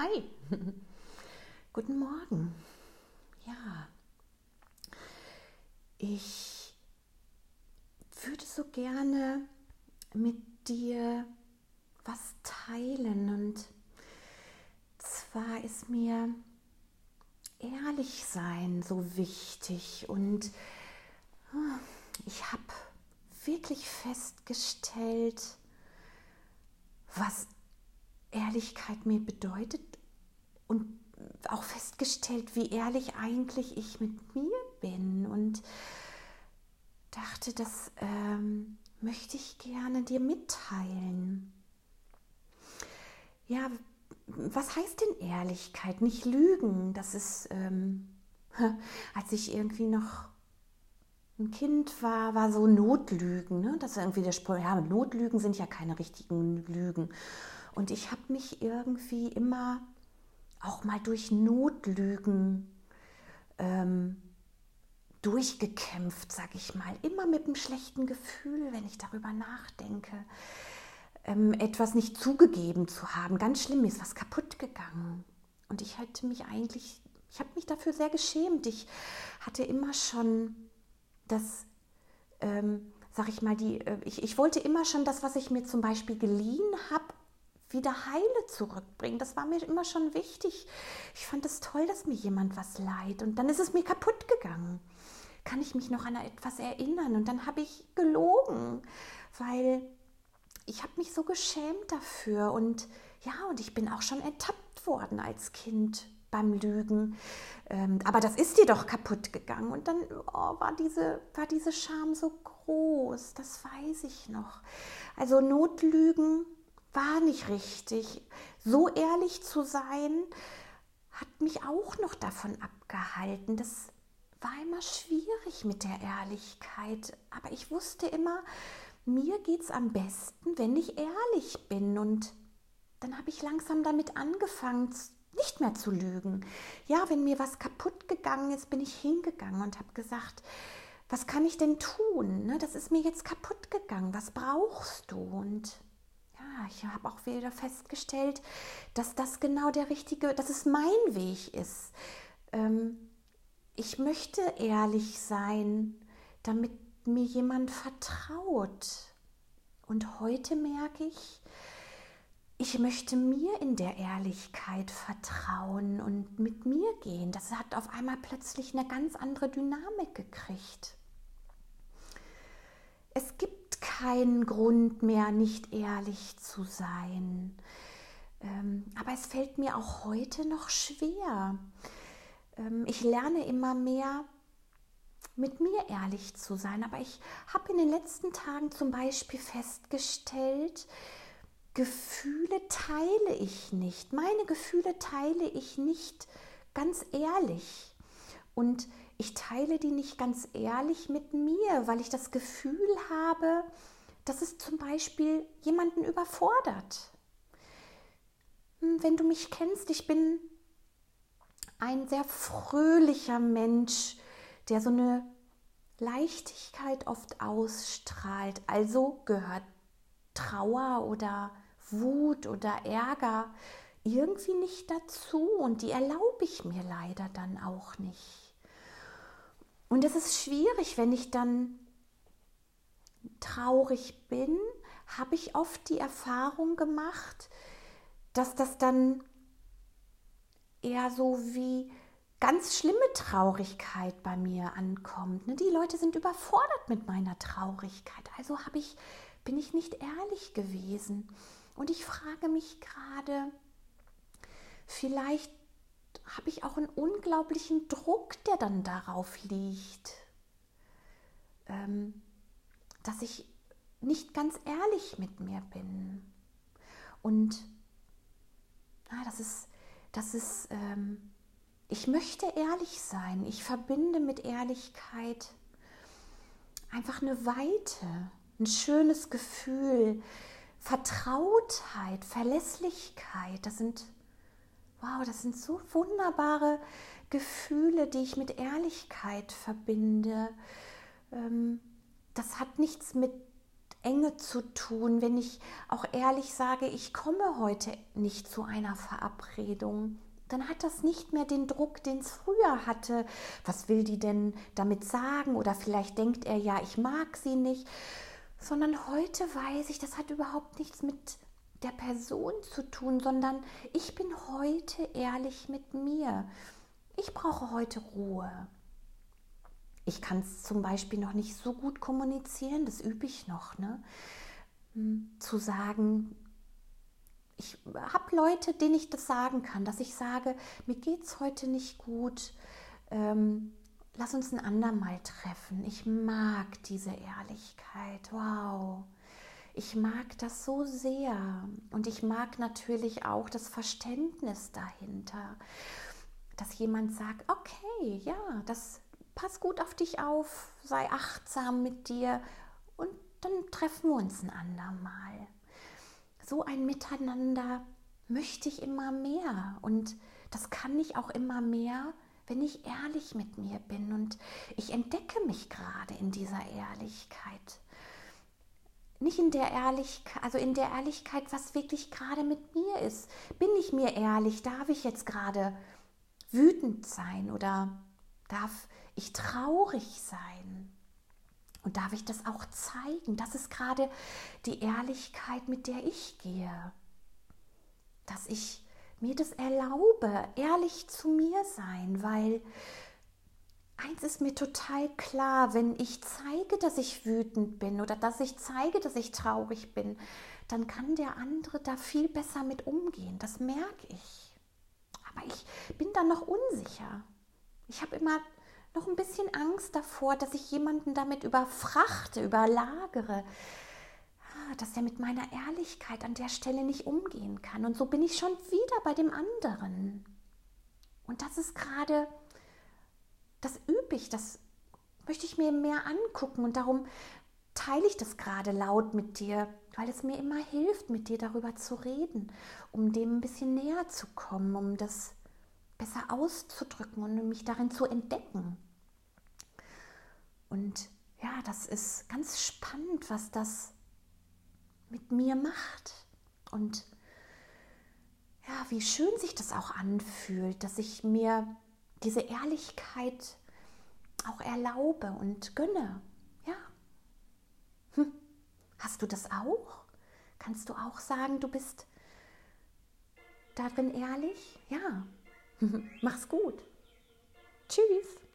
Hi, guten Morgen. Ja, ich würde so gerne mit dir was teilen und zwar ist mir ehrlich sein so wichtig und ah, ich habe wirklich festgestellt, was Ehrlichkeit mir bedeutet und auch festgestellt, wie ehrlich eigentlich ich mit mir bin und dachte, das ähm, möchte ich gerne dir mitteilen. Ja, was heißt denn Ehrlichkeit? Nicht lügen. Das ist, ähm, als ich irgendwie noch ein Kind war, war so Notlügen. Ne? Das ist irgendwie der Spruch, ja, Notlügen sind ja keine richtigen Lügen. Und ich habe mich irgendwie immer auch mal durch Notlügen ähm, durchgekämpft, sag ich mal. Immer mit einem schlechten Gefühl, wenn ich darüber nachdenke. Ähm, etwas nicht zugegeben zu haben. Ganz schlimm, ist was kaputt gegangen. Und ich hätte mich eigentlich, ich habe mich dafür sehr geschämt. Ich hatte immer schon das, ähm, sag ich mal, die, äh, ich, ich wollte immer schon das, was ich mir zum Beispiel geliehen habe, wieder heile zurückbringen. Das war mir immer schon wichtig. Ich fand es toll, dass mir jemand was leiht. Und dann ist es mir kaputt gegangen. Kann ich mich noch an etwas erinnern? Und dann habe ich gelogen, weil ich habe mich so geschämt dafür. Und ja, und ich bin auch schon ertappt worden als Kind beim Lügen. Ähm, aber das ist dir doch kaputt gegangen. Und dann oh, war, diese, war diese Scham so groß. Das weiß ich noch. Also Notlügen war nicht richtig. So ehrlich zu sein, hat mich auch noch davon abgehalten. Das war immer schwierig mit der Ehrlichkeit. Aber ich wusste immer, mir geht es am besten, wenn ich ehrlich bin. Und dann habe ich langsam damit angefangen, nicht mehr zu lügen. Ja, wenn mir was kaputt gegangen ist, bin ich hingegangen und habe gesagt, was kann ich denn tun? Ne, das ist mir jetzt kaputt gegangen. Was brauchst du? Und ich habe auch wieder festgestellt, dass das genau der richtige, dass es mein Weg ist. Ähm, ich möchte ehrlich sein, damit mir jemand vertraut. Und heute merke ich, ich möchte mir in der Ehrlichkeit vertrauen und mit mir gehen. Das hat auf einmal plötzlich eine ganz andere Dynamik gekriegt. Es gibt keinen Grund mehr, nicht ehrlich zu sein. Ähm, aber es fällt mir auch heute noch schwer. Ähm, ich lerne immer mehr, mit mir ehrlich zu sein. Aber ich habe in den letzten Tagen zum Beispiel festgestellt, Gefühle teile ich nicht. Meine Gefühle teile ich nicht ganz ehrlich. Und ich teile die nicht ganz ehrlich mit mir, weil ich das Gefühl habe, dass es zum Beispiel jemanden überfordert. Hm, wenn du mich kennst, ich bin ein sehr fröhlicher Mensch, der so eine Leichtigkeit oft ausstrahlt. Also gehört Trauer oder Wut oder Ärger irgendwie nicht dazu und die erlaube ich mir leider dann auch nicht. Und es ist schwierig, wenn ich dann traurig bin, habe ich oft die Erfahrung gemacht, dass das dann eher so wie ganz schlimme Traurigkeit bei mir ankommt. Ne? Die Leute sind überfordert mit meiner Traurigkeit. Also habe ich, bin ich nicht ehrlich gewesen. Und ich frage mich gerade, vielleicht habe ich auch einen unglaublichen Druck, der dann darauf liegt, ähm, dass ich nicht ganz ehrlich mit mir bin. Und ah, das ist, das ist, ähm, ich möchte ehrlich sein. Ich verbinde mit Ehrlichkeit einfach eine Weite, ein schönes Gefühl, Vertrautheit, Verlässlichkeit. Das sind Wow, das sind so wunderbare Gefühle, die ich mit Ehrlichkeit verbinde. Ähm, das hat nichts mit Enge zu tun, wenn ich auch ehrlich sage, ich komme heute nicht zu einer Verabredung. Dann hat das nicht mehr den Druck, den es früher hatte. Was will die denn damit sagen? Oder vielleicht denkt er ja, ich mag sie nicht. Sondern heute weiß ich, das hat überhaupt nichts mit der Person zu tun, sondern ich bin heute ehrlich mit mir. Ich brauche heute Ruhe. Ich kann es zum Beispiel noch nicht so gut kommunizieren, das übe ich noch, ne? Hm, zu sagen, ich habe Leute, denen ich das sagen kann, dass ich sage, mir geht es heute nicht gut, ähm, lass uns ein andermal treffen. Ich mag diese Ehrlichkeit, wow. Ich mag das so sehr und ich mag natürlich auch das Verständnis dahinter, dass jemand sagt, okay, ja, das pass gut auf dich auf, sei achtsam mit dir und dann treffen wir uns ein andermal. So ein Miteinander möchte ich immer mehr und das kann ich auch immer mehr, wenn ich ehrlich mit mir bin und ich entdecke mich gerade in dieser Ehrlichkeit. Nicht in der Ehrlichkeit, also in der Ehrlichkeit, was wirklich gerade mit mir ist. Bin ich mir ehrlich? Darf ich jetzt gerade wütend sein oder darf ich traurig sein? Und darf ich das auch zeigen? Das ist gerade die Ehrlichkeit, mit der ich gehe. Dass ich mir das erlaube, ehrlich zu mir sein, weil eins ist mir total klar, wenn ich zeige, dass ich wütend bin oder dass ich zeige, dass ich traurig bin, dann kann der andere da viel besser mit umgehen. Das merke ich. Aber ich bin dann noch unsicher. Ich habe immer noch ein bisschen Angst davor, dass ich jemanden damit überfrachte, überlagere, ah, dass er mit meiner Ehrlichkeit an der Stelle nicht umgehen kann. Und so bin ich schon wieder bei dem anderen. Und das ist gerade, das übe ich, das möchte ich mir mehr angucken und darum teile ich das gerade laut mit dir, weil es mir immer hilft, mit dir darüber zu reden, um dem ein bisschen näher zu kommen, um das besser auszudrücken und mich darin zu entdecken. Und ja, das ist ganz spannend, was das mit mir macht. Und ja, wie schön sich das auch anfühlt, dass ich mir diese Ehrlichkeit auch erlaube und gönne. Ja. Hm. Hast du das auch? Kannst du auch sagen, du bist darin ehrlich? Ja. Mach's gut. Tschüss.